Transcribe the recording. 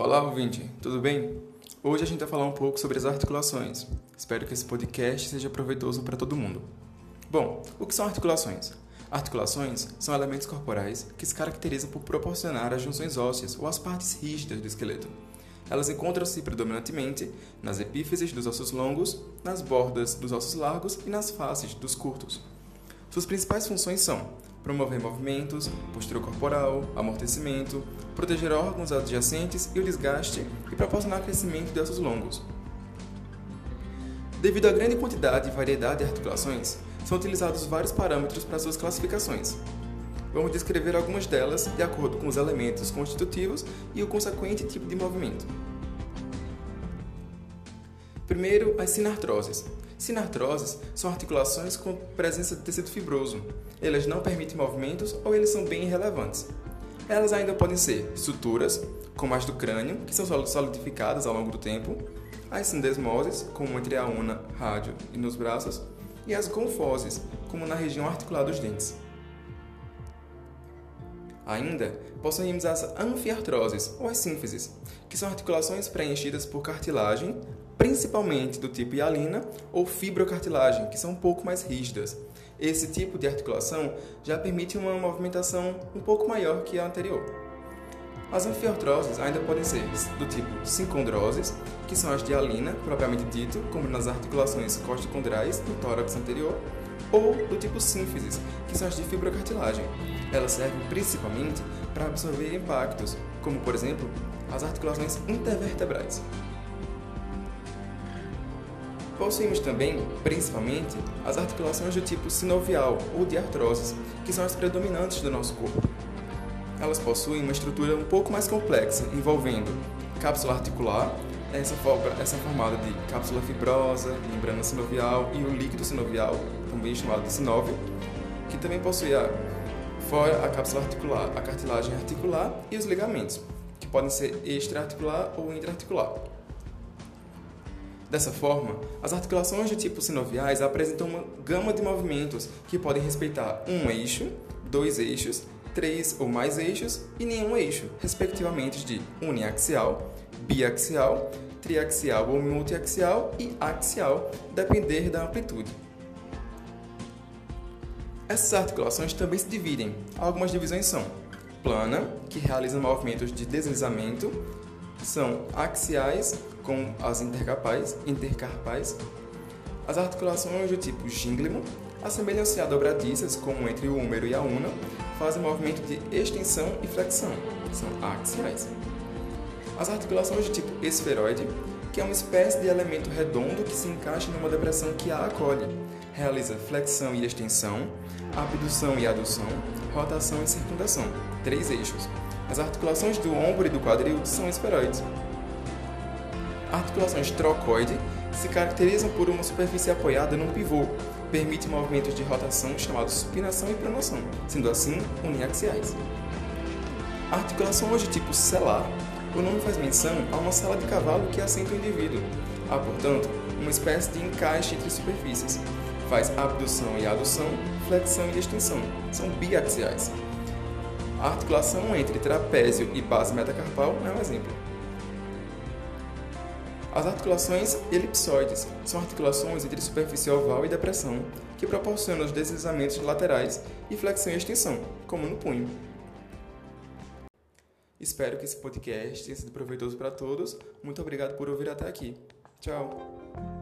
Olá, ouvinte, tudo bem? Hoje a gente vai falar um pouco sobre as articulações. Espero que esse podcast seja proveitoso para todo mundo. Bom, o que são articulações? Articulações são elementos corporais que se caracterizam por proporcionar as junções ósseas ou as partes rígidas do esqueleto. Elas encontram-se predominantemente nas epífises dos ossos longos, nas bordas dos ossos largos e nas faces dos curtos. Suas principais funções são promover movimentos, postura corporal, amortecimento, proteger órgãos adjacentes e o desgaste e proporcionar crescimento de ossos longos. Devido à grande quantidade e variedade de articulações, são utilizados vários parâmetros para suas classificações. Vamos descrever algumas delas de acordo com os elementos constitutivos e o consequente tipo de movimento. Primeiro, as sinartroses. Sinartroses são articulações com presença de tecido fibroso. Elas não permitem movimentos ou eles são bem irrelevantes. Elas ainda podem ser suturas, como as do crânio, que são solidificadas ao longo do tempo, as sindesmoses, como entre a una, rádio e nos braços, e as gonfoses, como na região articular dos dentes. Ainda possuímos as anfiartroses, ou as sínfises, que são articulações preenchidas por cartilagem, principalmente do tipo hialina ou fibrocartilagem, que são um pouco mais rígidas. Esse tipo de articulação já permite uma movimentação um pouco maior que a anterior. As anfiartroses ainda podem ser do tipo sincondroses, que são as de hialina, propriamente dito, como nas articulações costocondrais do tórax anterior, ou do tipo sínfises, que são as de fibrocartilagem. Elas servem principalmente para absorver impactos, como por exemplo as articulações intervertebrais. Possuímos também, principalmente, as articulações do tipo sinovial ou de artroses, que são as predominantes do nosso corpo. Elas possuem uma estrutura um pouco mais complexa, envolvendo cápsula articular, essa, essa é formada de cápsula fibrosa, membrana sinovial e o líquido sinovial, também chamado de sinóvio, que também possui a, fora a cápsula articular, a cartilagem articular e os ligamentos, que podem ser extraarticular ou intraarticular. Dessa forma, as articulações de tipo sinoviais apresentam uma gama de movimentos que podem respeitar um eixo, dois eixos, três ou mais eixos e nenhum eixo, respectivamente de uniaxial, biaxial, triaxial ou multiaxial e axial, depender da amplitude. Essas articulações também se dividem. Algumas divisões são plana, que realiza movimentos de deslizamento, são axiais, com as intercarpais, intercarpais. As articulações do tipo gínglimo assemelham-se a dobradiças, como entre o húmero e a una, fazem movimento de extensão e flexão, são axiais. As articulações do tipo esferoide, que é uma espécie de elemento redondo que se encaixa numa depressão que a acolhe, realiza flexão e extensão, abdução e adução, rotação e circundação, três eixos. As articulações do ombro e do quadril são esferoides. Articulações trocoide se caracterizam por uma superfície apoiada num pivô, permite movimentos de rotação chamados supinação e promoção, sendo assim uniaxiais. Articulações de tipo celar, o nome faz menção a uma sala de cavalo que assenta o indivíduo. Há, portanto, uma espécie de encaixe entre superfícies. Faz abdução e adução, flexão e extensão. São biaxiais. A articulação entre trapézio e base metacarpal é um exemplo. As articulações elipsoides são articulações entre superfície oval e depressão, que proporcionam os deslizamentos laterais e flexão e extensão, como no punho. Espero que esse podcast tenha sido proveitoso para todos. Muito obrigado por ouvir até aqui. Tchau!